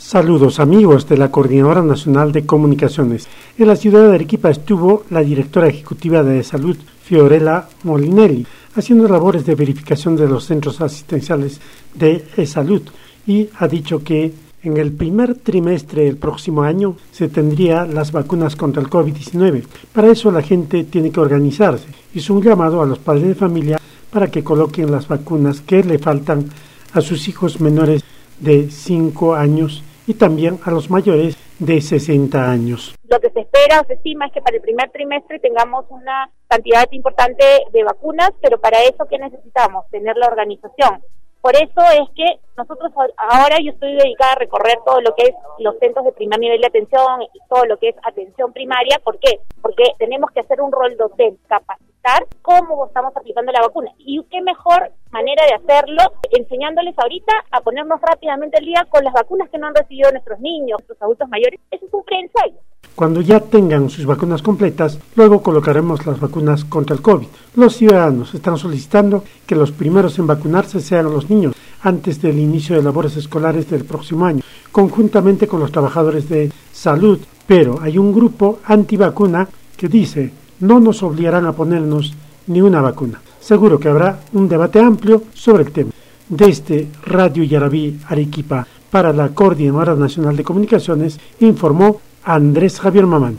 Saludos amigos de la Coordinadora Nacional de Comunicaciones. En la ciudad de Arequipa estuvo la directora ejecutiva de salud, Fiorella Molinelli, haciendo labores de verificación de los centros asistenciales de salud y ha dicho que en el primer trimestre del próximo año se tendría las vacunas contra el COVID-19. Para eso la gente tiene que organizarse. Hizo un llamado a los padres de familia para que coloquen las vacunas que le faltan a sus hijos menores de 5 años y también a los mayores de 60 años. Lo que se espera o se estima es que para el primer trimestre tengamos una cantidad importante de vacunas, pero para eso, ¿qué necesitamos? Tener la organización. Por eso es que nosotros ahora yo estoy dedicada a recorrer todo lo que es los centros de primer nivel de atención y todo lo que es atención primaria. ¿Por qué? Porque tenemos que hacer un rol docente, capacitar cómo estamos aplicando la vacuna. Y qué mejor manera de hacerlo enseñándoles ahorita a ponernos rápidamente al día con las vacunas que no han recibido nuestros niños, nuestros adultos mayores. Eso es un preensayo. Cuando ya tengan sus vacunas completas, luego colocaremos las vacunas contra el COVID. Los ciudadanos están solicitando que los primeros en vacunarse sean los niños antes del inicio de labores escolares del próximo año, conjuntamente con los trabajadores de salud. Pero hay un grupo antivacuna que dice no nos obligarán a ponernos ni una vacuna. Seguro que habrá un debate amplio sobre el tema. Desde Radio Yarabí Arequipa para la Coordinadora Nacional de Comunicaciones informó Andrés Javier Mamán.